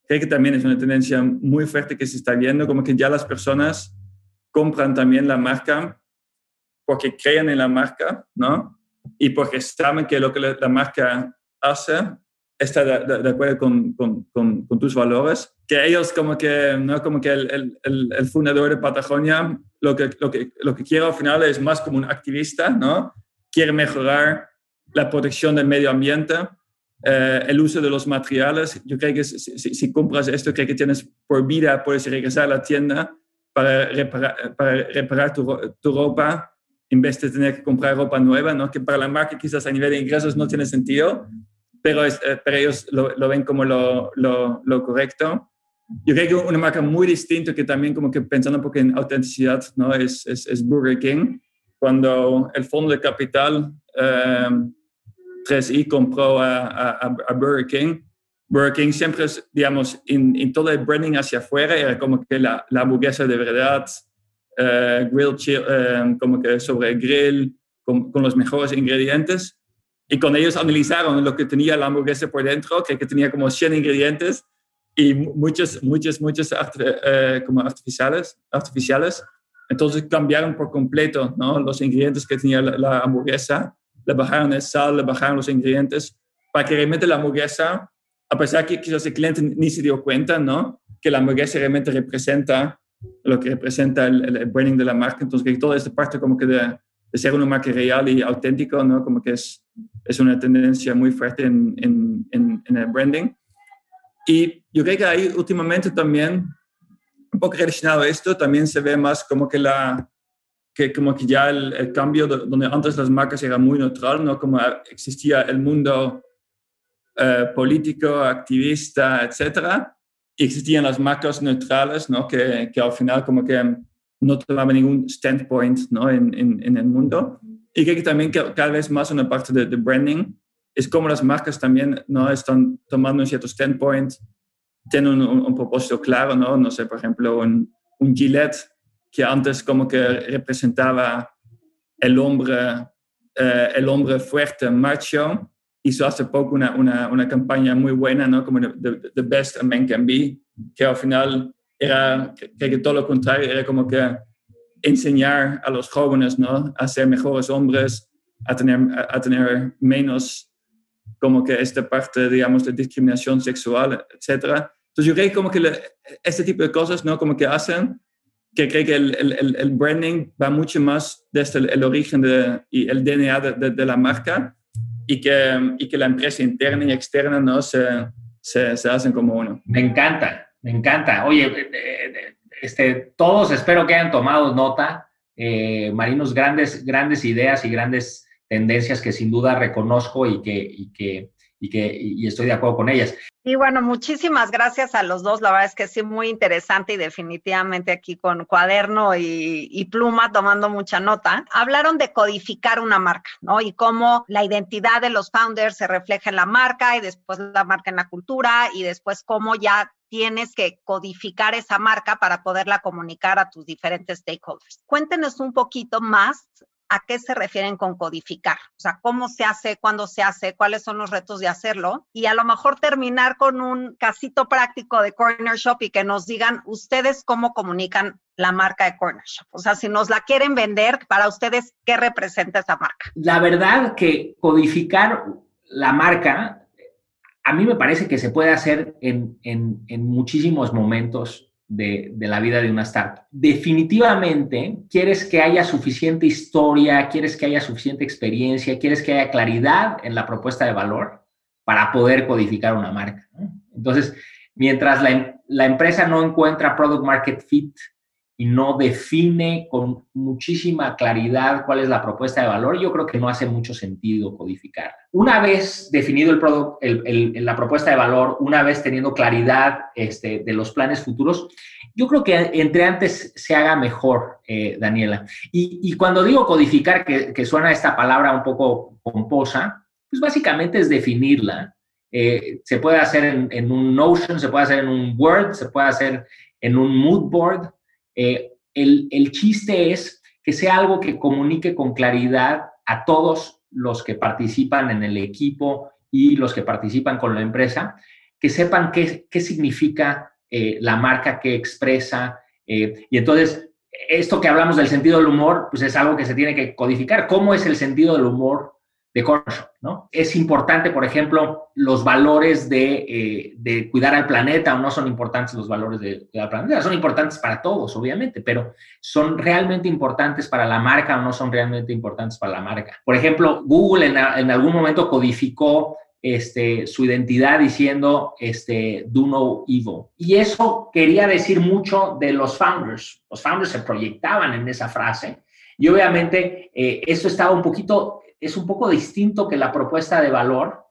creo que también es una tendencia muy fuerte que se está viendo, como que ya las personas compran también la marca porque creen en la marca, ¿no? Y porque saben que lo que la marca hace está de, acuerdo con, con, con, tus valores. Que ellos como que, ¿no? Como que el, el, el, fundador de Patagonia lo que, lo, que, lo que quiere al final es más como un activista, ¿no? Quiere mejorar la protección del medio ambiente, eh, el uso de los materiales. Yo creo que si, si, compras esto, creo que tienes por vida, puedes regresar a la tienda para reparar, para reparar tu, tu, ropa en tener que comprar ropa nueva, ¿no? que para la marca quizás a nivel de ingresos no tiene sentido, pero, es, eh, pero ellos lo, lo, ven como lo, lo, correcto. Yo creo que una marca muy distinta que también como que pensando un poco en autenticidad ¿no? es, es, Burger King. Cuando el fondo de capital eh, 3i compró a, a, a Burger King, Burger King siempre, digamos, en, todo el branding hacia afuera era como que la, la hamburguesa de verdad, uh, grill uh, como que sobre grill, con, con, los mejores ingredientes. Y con ellos analizaron lo que tenía la hamburguesa por dentro, que, que tenía como 100 ingredientes y muchos, muchos, muchos uh, como artificiales, artificiales. Entonces cambiaron por completo ¿no? los ingredientes que tenía la, la hamburguesa, le bajaron el sal, le bajaron los ingredientes, para que realmente la hamburguesa a pesar que quizás el cliente ni se dio cuenta, ¿no? Que la hamburguesa realmente representa lo que representa el, branding de la marca. Entonces, toda esta parte como que de, ser una marca real y auténtico, ¿no? Como que es, es una tendencia muy fuerte en, en, en, el branding. Y yo creo que ahí últimamente también, un poco relacionado a esto, también se ve más como que la, que como que ya el, el cambio de, donde antes las marcas eran muy neutral, ¿no? Como existía el mundo eh, político, activista, etcétera, existían las marcas neutrales, ¿no? Que, que, al final como que no tomaban ningún standpoint, ¿no? En, en, el mundo. Y creo que también cada vez más una parte de, branding es como las marcas también, ¿no? Están tomando un cierto standpoint, tienen un, propósito claro, ¿no? No sé, por ejemplo, un, un Gillette que antes como que representaba el hombre, eh, el hombre fuerte, macho, hizo hace poco una, una, una campaña muy buena, ¿no? Como the, the, Best a Man Can Be, que al final era, que, que, todo lo contrario, era como que enseñar a los jóvenes, ¿no? A ser mejores hombres, a tener, a, tener menos como que esta parte, digamos, de discriminación sexual, etcétera. Entonces yo creo como que este tipo de cosas, ¿no? Como que hacen que creo que el, el, el branding va mucho más desde el, origen de, y el DNA de, de la marca y que, y que la empresa interna y externa no se, se, se, hacen como uno. Me encanta, me encanta. Oye, eh, eh, este, todos espero que hayan tomado nota. Eh, Marinos, grandes, grandes ideas y grandes tendencias que sin duda reconozco y que, y que, y que y estoy de acuerdo con ellas. Y bueno, muchísimas gracias a los dos. La verdad es que sí, muy interesante y definitivamente aquí con cuaderno y, pluma tomando mucha nota. Hablaron de codificar una marca, ¿no? Y cómo la identidad de los founders se refleja en la marca y después la marca en la cultura y después cómo ya tienes que codificar esa marca para poderla comunicar a tus diferentes stakeholders. Cuéntenos un poquito más a qué se refieren con codificar, o sea, cómo se hace, cuándo se hace, cuáles son los retos de hacerlo y a lo mejor terminar con un casito práctico de Corner Shop y que nos digan ustedes cómo comunican la marca de Corner Shop. O sea, si nos la quieren vender, para ustedes, ¿qué representa esa marca? La verdad que codificar la marca, a mí me parece que se puede hacer en, en, en muchísimos momentos de, la vida de una startup. Definitivamente, quieres que haya suficiente historia, quieres que haya suficiente experiencia, quieres que haya claridad en la propuesta de valor. para poder codificar una marca. Entonces, mientras la, la empresa no encuentra product market fit, y no define con muchísima claridad cuál es la propuesta de valor, yo creo que no hace mucho sentido codificar. Una vez definido el, product, el, la propuesta de valor, una vez teniendo claridad este, de los planes futuros, yo creo que entre antes se haga mejor, eh, Daniela. Y, cuando digo codificar, que, que, suena esta palabra un poco pomposa, pues básicamente es definirla. Eh, se puede hacer en, en un Notion, se puede hacer en un Word, se puede hacer en un mood board, eh, el, el chiste es que sea algo que comunique con claridad a todos los que participan en el equipo y los que participan con la empresa, que sepan qué, qué significa eh, la marca que expresa. Eh, y entonces, esto que hablamos del sentido del humor, pues es algo que se tiene que codificar. ¿Cómo es el sentido del humor de Cornershop, ¿no? Es importante, por ejemplo, los valores eh, de, cuidar al planeta, o no son importantes los valores de cuidar al planeta, son importantes para todos, obviamente, pero son realmente importantes para la marca o no son realmente importantes para la marca. Por ejemplo, Google en, algún momento codificó este, su identidad diciendo este, do no evil. Y eso quería decir mucho de los founders. Los founders se proyectaban en esa frase y obviamente eh, eso estaba un poquito es un poco distinto que la propuesta de valor,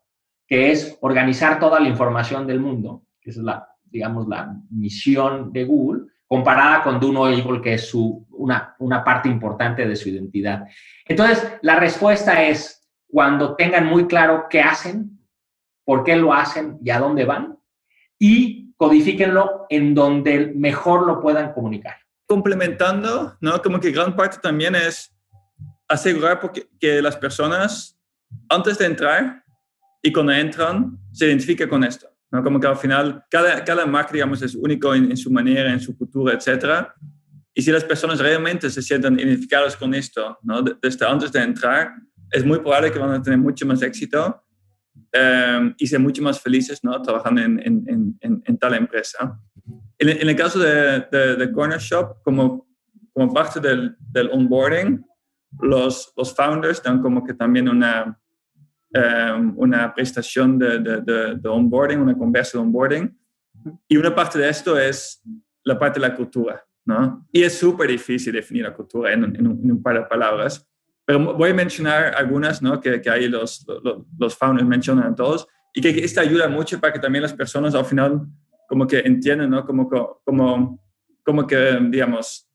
que es organizar toda la información del mundo, que es la, digamos, la misión de Google, comparada con Duno Evil, que es su, una, una parte importante de su identidad. Entonces, la respuesta es, cuando tengan muy claro qué hacen, por qué lo hacen y a dónde van, y codifíquenlo en donde mejor lo puedan comunicar. Complementando, ¿no? Como que gran parte también es asegurar porque, que las personas, antes de entrar y cuando entran, se identifiquen con esto. ¿no? Como que al final, cada, cada marca, digamos, es único en, su manera, en su cultura, etc. Y si las personas realmente se sienten identificadas con esto, ¿no? desde antes de entrar, es muy probable que van a tener mucho más éxito em, y ser mucho más felices ¿no? trabajando en, en, en, en tal empresa. En, el caso de, de, Corner Shop, como, como parte del, del onboarding, los, los founders dan como que también una, em, una prestación de, de, de, onboarding, una conversa de onboarding. Y una parte de esto es la parte de la cultura, ¿no? Y es súper difícil definir la cultura en, en, un, par de palabras. Pero voy a mencionar algunas, ¿no? Que, que ahí los, los, los founders mencionan a todos. Y que esto ayuda mucho para que también las personas al final como que entiendan, ¿no? Como, como, como que, digamos,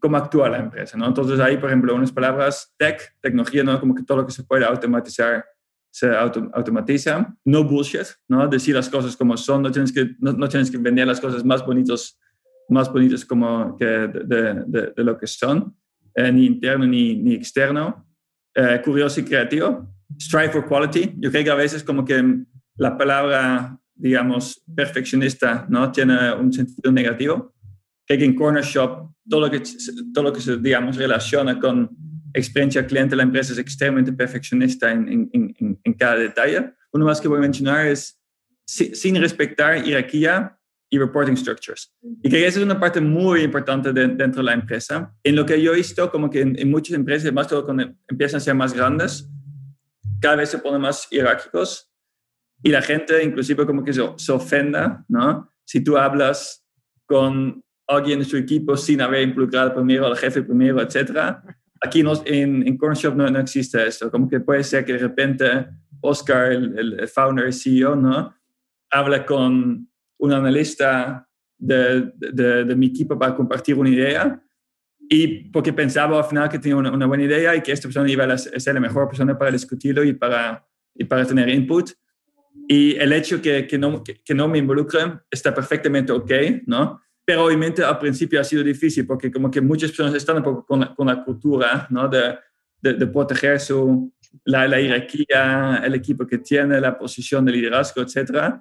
cómo actúa la empresa, ¿no? Entonces ahí, por ejemplo, unas palabras tech, tecnología, ¿no? Como que todo lo que se puede automatizar se automatiza. No bullshit, ¿no? Decir las cosas como son, no tienes que, no, tienes que vender las cosas más bonitos, más bonitas como que de, de, de, lo que son, eh, ni interno ni, ni externo. Eh, curioso y creativo. Strive for quality. Yo creo que a veces como que la palabra, digamos, perfeccionista, ¿no? Tiene un sentido negativo que en Corner Shop todo lo que, todo lo que se, digamos, relaciona con experiencia cliente, la empresa es extremadamente perfeccionista en, en, en, cada detalle. Uno más que voy a mencionar es sin respetar jerarquía y reporting structures. Y que esa es una parte muy importante dentro de la empresa. En lo que yo he visto, como que en, muchas empresas, más todo cuando empiezan a ser más grandes, cada vez se ponen más jerárquicos y la gente inclusive como que se, se ofenda, ¿no? Si tú hablas con alguien de su equipo sin haber involucrado primero al jefe primero, etcétera. Aquí en, en Corner Shop no, no, existe esto. Como que puede ser que de repente Oscar, el, el founder, CEO, ¿no? Habla con un analista de, de, de, mi equipo para compartir una idea y porque pensaba al final que tenía una, una, buena idea y que esta persona iba a ser la mejor persona para discutirlo y para, y para tener input. Y el hecho que, que no, que, que no me involucren está perfectamente ok, ¿no? Pero obviamente al principio ha sido difícil porque como que muchas personas están un poco con la, con la cultura, ¿no? De, de, proteger su, la, la, jerarquía, el equipo que tiene, la posición de liderazgo, etc.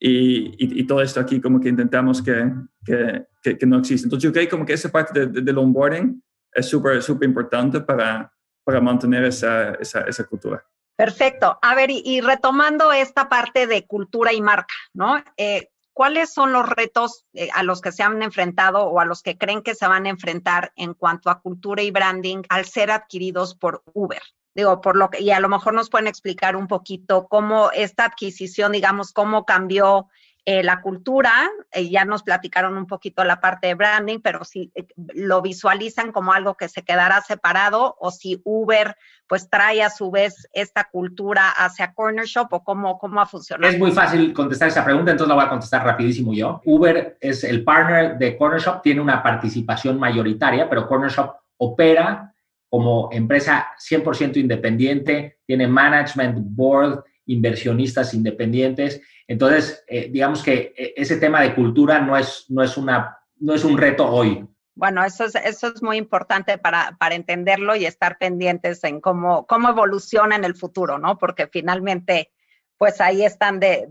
Y, y, todo esto aquí como que intentamos que, que, que, no existe. Entonces yo creo como que esa parte de, del onboarding es súper, súper importante para, para mantener esa, esa, esa cultura. Perfecto. A ver, y, y, retomando esta parte de cultura y marca, ¿no? Eh, ¿cuáles son los retos eh, a los que se han enfrentado o a los que creen que se van a enfrentar en cuanto a cultura y branding al ser adquiridos por Uber? digo, por lo que, y a lo mejor nos pueden explicar un poquito cómo esta adquisición, digamos, cómo cambió eh, la cultura, eh, ya nos platicaron un poquito la parte de branding, pero si eh, lo visualizan como algo que se quedará separado o si Uber pues trae a su vez esta cultura hacia Corner Shop o cómo, cómo ha funcionado. Es muy fácil contestar esa pregunta, entonces la voy a contestar rapidísimo yo. Uber es el partner de Corner Shop, tiene una participación mayoritaria, pero Corner Shop opera como empresa 100% independiente, tiene management board, inversionistas independientes. Entonces, eh, digamos que eh, ese tema de cultura no es, no es, una, no es un reto hoy. Bueno, eso es, eso es muy importante para, para entenderlo y estar pendientes en cómo, cómo evoluciona en el futuro, ¿no? Porque finalmente pues ahí están de,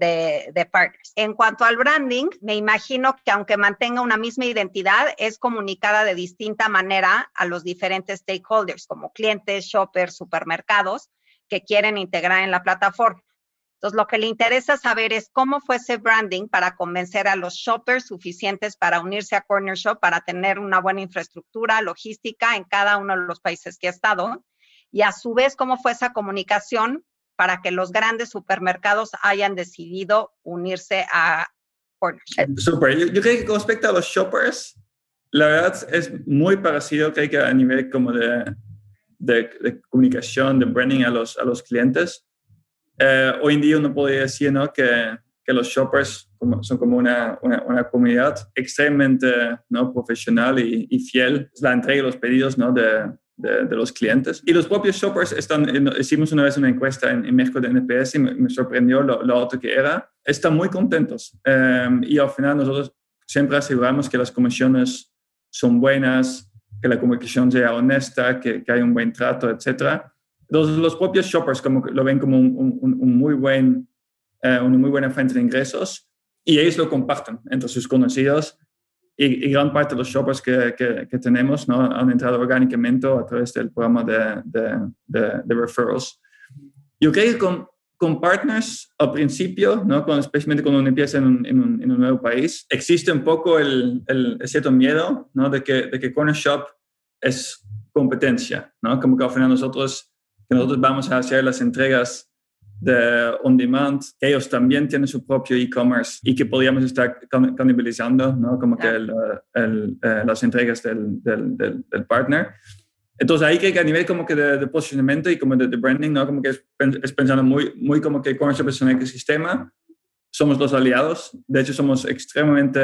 de, partners. En cuanto al branding, me imagino que aunque mantenga una misma identidad, es comunicada de distinta manera a los diferentes stakeholders, como clientes, shoppers, supermercados, que quieren integrar en la plataforma. Entonces, lo que le interesa saber es cómo fue ese branding para convencer a los shoppers suficientes para unirse a Corner Shop, para tener una buena infraestructura logística en cada uno de los países que ha estado. Y a su vez, cómo fue esa comunicación para que los grandes supermercados hayan decidido unirse a Corner Super. Yo, creo que con respecto a los shoppers, la verdad es muy parecido creo que a nivel como de, de, comunicación, de branding a los, a los clientes. Eh, hoy en día uno podría decir ¿no? que, que los shoppers son como una, una, una, comunidad extremadamente ¿no? profesional y, y fiel. La entrega de los pedidos ¿no? de, de, los clientes. Y los propios shoppers están, hicimos una vez una encuesta en, México de NPS y me, sorprendió lo, lo, alto que era. Están muy contentos em, y al final nosotros siempre aseguramos que las comisiones son buenas, que la comunicación sea honesta, que, que hay un buen trato, etc. Entonces los propios shoppers como lo ven como un, un, muy buen, eh, una muy buena fuente de ingresos y ellos lo comparten entre sus conocidos y, gran parte de los shoppers que, que, tenemos ¿no? han entrado orgánicamente a través del programa de, de, de, referrals. Yo creo que con, con partners al principio, ¿no? Con, especialmente cuando uno empieza en un, en, un, en un, nuevo país, existe un poco el, el, cierto miedo ¿no? de, que, de que Corner Shop es competencia, ¿no? como que al final nosotros, que nosotros vamos a hacer las entregas de on demand, que ellos también tienen su propio e-commerce y que podríamos estar canibalizando, ¿no? Como que el, el, eh, las entregas del, del, del, partner. Entonces ahí creo que a nivel como que de, posicionamiento y como de, branding, ¿no? Como que es, es, pensando muy, muy como que e-commerce es un ecosistema, somos los aliados, de hecho somos extremadamente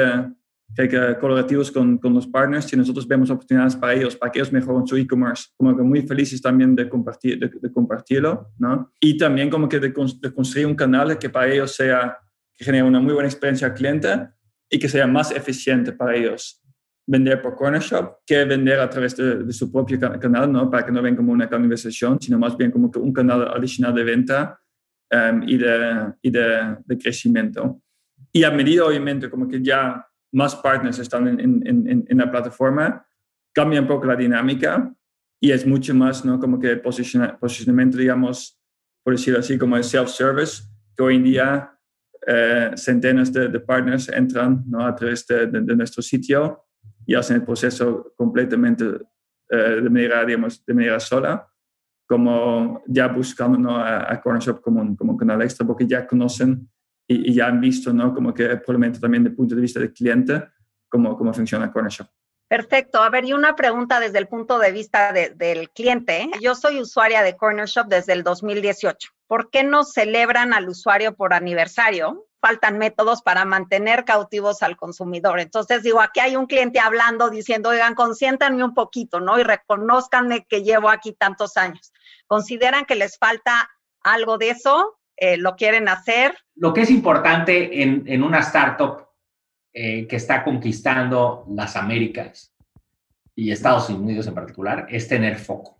que colaborativos con, con, los partners y nosotros vemos oportunidades para ellos, para que ellos mejoren su e-commerce, como que muy felices también de, compartir, de, compartirlo, ¿no? Y también como que de, construir un canal que para ellos sea, que genere una muy buena experiencia al cliente y que sea más eficiente para ellos vender por Corner Shop que vender a través de, su propio canal, ¿no? Para que no ven como una canalización, sino más bien como que un canal adicional de venta um, y, de, y de, de crecimiento. Y a medida, obviamente, como que ya más partners están en, en, en, la plataforma, cambia un poco la dinámica y es mucho más, ¿no? Como que posicionamiento, digamos, por decirlo así, como el self-service, que hoy en día eh, centenas de, partners entran ¿no? a través de, de, nuestro sitio y hacen el proceso completamente eh, de, manera, digamos, de manera sola, como ya buscando ¿no? a, a Corner Shop como un, como un canal extra, porque ya conocen y, ya han visto, ¿no? Como que probablemente también desde el punto de vista del cliente, cómo, cómo funciona Corner Shop. Perfecto. A ver, y una pregunta desde el punto de vista del cliente. Yo soy usuaria de Corner Shop desde el 2018. ¿Por qué no celebran al usuario por aniversario? Faltan métodos para mantener cautivos al consumidor. Entonces, digo, aquí hay un cliente hablando, diciendo, oigan, consiéntanme un poquito, ¿no? Y reconozcanme que llevo aquí tantos años. ¿Consideran que les falta algo de eso? Eh, lo quieren hacer. Lo que es importante en, en una startup eh, que está conquistando las Américas y Estados Unidos en particular es tener foco.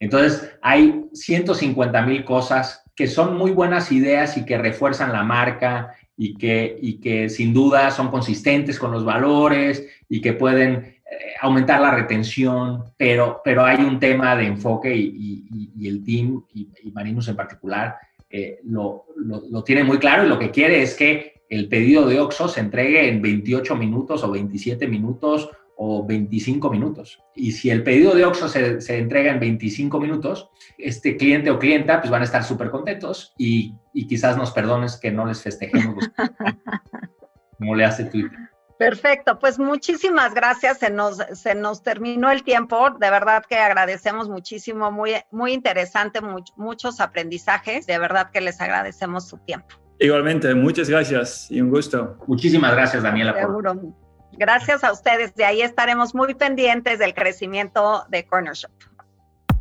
Entonces, hay 150 mil cosas que son muy buenas ideas y que refuerzan la marca y que, y que sin duda son consistentes con los valores y que pueden eh, aumentar la retención, pero, pero hay un tema de enfoque y, y el team y, Marinos en particular eh, lo, lo, tiene muy claro y lo que quiere es que el pedido de Oxxo se entregue en 28 minutos o 27 minutos o 25 minutos. Y si el pedido de Oxxo se, se entrega en 25 minutos, este cliente o clienta pues van a estar súper contentos y, y, quizás nos perdones que no les festejemos como le hace Twitter. Perfecto, pues muchísimas gracias. Se nos, se nos terminó el tiempo. De verdad que agradecemos muchísimo, muy, muy interesante, muchos aprendizajes. De verdad que les agradecemos su tiempo. Igualmente, muchas gracias y un gusto. Muchísimas gracias, Daniela. Seguro. Gracias a ustedes. De ahí estaremos muy pendientes del crecimiento de Corner Shop.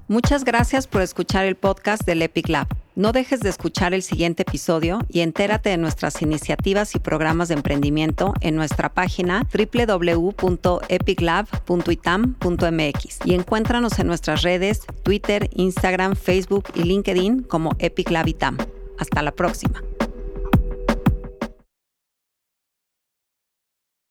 Muchas gracias por escuchar el podcast del Epic Lab. No dejes de escuchar el siguiente episodio y entérate de nuestras iniciativas y programas de emprendimiento en nuestra página www.epiclab.itam.mx y encuéntranos en nuestras redes Twitter, Instagram, Facebook y LinkedIn como Epic Lab Itam. Hasta la próxima.